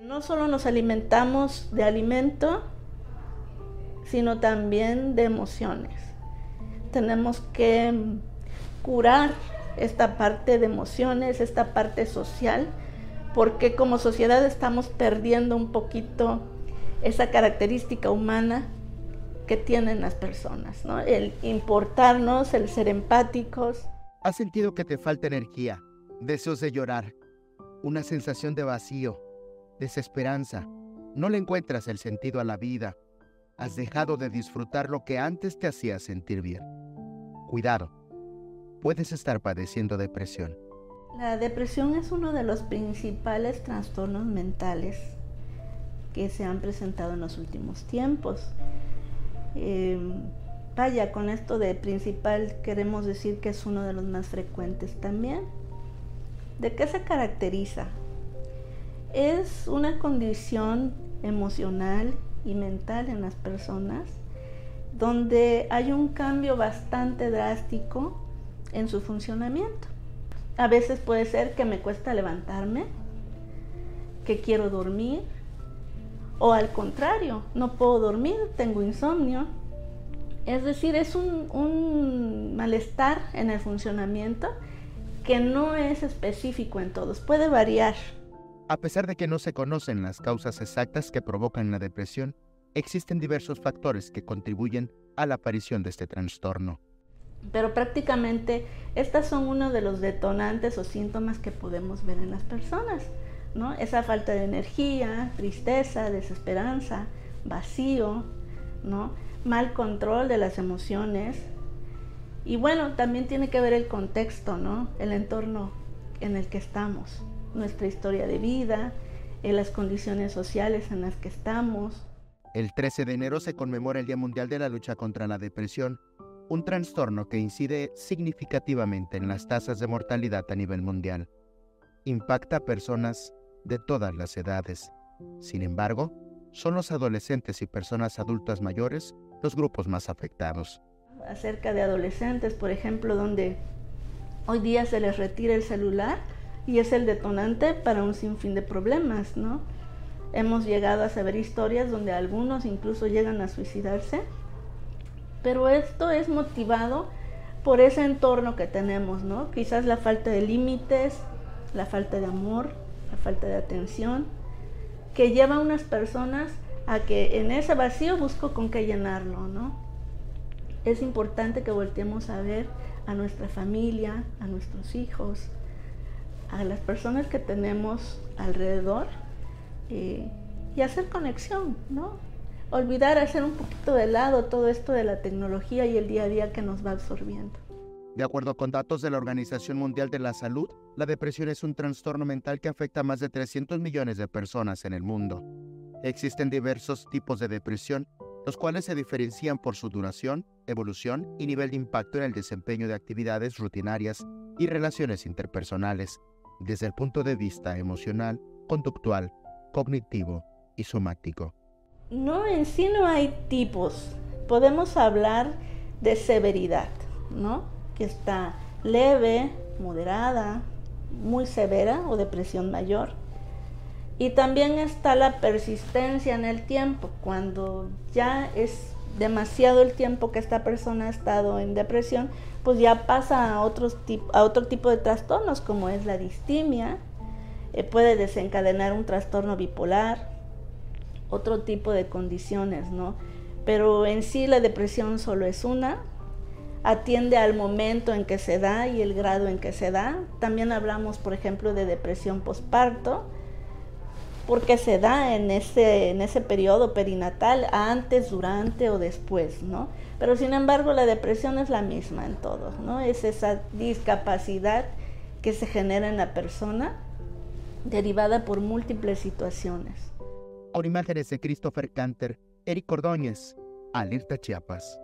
No solo nos alimentamos de alimento, sino también de emociones. Tenemos que curar esta parte de emociones, esta parte social, porque como sociedad estamos perdiendo un poquito esa característica humana que tienen las personas, ¿no? El importarnos, el ser empáticos. ¿Has sentido que te falta energía, deseos de llorar, una sensación de vacío, desesperanza? No le encuentras el sentido a la vida. Has dejado de disfrutar lo que antes te hacía sentir bien. Cuidado, puedes estar padeciendo depresión. La depresión es uno de los principales trastornos mentales que se han presentado en los últimos tiempos. Em, vaya, con esto de principal queremos decir que es uno de los más frecuentes también. ¿De qué se caracteriza? Es una condición emocional y mental en las personas donde hay un cambio bastante drástico en su funcionamiento. A veces puede ser que me cuesta levantarme, que quiero dormir, o al contrario, no puedo dormir, tengo insomnio. Es decir, es un, malestar en el funcionamiento que no es específico en todos, puede variar. A pesar de que no se conocen las causas exactas que provocan la depresión, existen diversos factores que contribuyen a la aparición de este trastorno. Pero prácticamente estas son uno de los detonantes o síntomas que podemos ver en las personas. Esa falta de energía, tristeza, desesperanza, vacío, ¿no? Mal control de las emociones. Y bueno, también tiene que ver el contexto, ¿no? El entorno en el que estamos, nuestra historia de vida, en las condiciones sociales en las que estamos. El 13 de enero se conmemora el Día Mundial de la Lucha contra la Depresión, un trastorno que incide significativamente en las tasas de mortalidad a nivel mundial. Impacta a personas de todas las edades. Sin embargo, son los adolescentes y personas adultas mayores los grupos más afectados. Acerca de adolescentes, por ejemplo, donde hoy día se les retira el celular y es el detonante para un sinfín de problemas, ¿no? Hemos llegado a saber historias donde algunos incluso llegan a suicidarse, pero esto es motivado por ese entorno que tenemos, ¿no? Quizás la falta de límites, la falta de amor, la falta de atención, que lleva a unas personas a que en ese vacío busco con qué llenarlo, ¿no? Es importante que volteemos a ver a nuestra familia, a nuestros hijos, a las personas que tenemos alrededor eh, y hacer conexión, ¿no? Olvidar hacer un poquito de lado todo esto de la tecnología y el día a día que nos va absorbiendo. De acuerdo con datos de la Organización Mundial de la Salud, la depresión es un trastorno mental que afecta a más de 300 millones de personas en el mundo. Existen diversos tipos de depresión, los cuales se diferencian por su duración, evolución y nivel de impacto en el desempeño de actividades rutinarias y relaciones interpersonales, desde el punto de vista emocional, conductual, cognitivo y somático. No, en sí no hay tipos. Podemos hablar de severidad, ¿no? que está leve, moderada, muy severa o depresión mayor. Y también está la persistencia en el tiempo, cuando ya es demasiado el tiempo que esta persona ha estado en depresión, pues ya pasa a, otros a otro tipo de trastornos como es la distimia, eh, puede desencadenar un trastorno bipolar, otro tipo de condiciones, ¿no? Pero en sí la depresión solo es una, atiende al momento en que se da y el grado en que se da. También hablamos, por ejemplo, de depresión postparto, porque se da en ese, en ese periodo perinatal, antes, durante o después, ¿no? Pero sin embargo, la depresión es la misma en todos, ¿no? Es esa discapacidad que se genera en la persona derivada por múltiples situaciones. Con imágenes de Christopher Canter, Eric Ordóñez, Alerta Chiapas.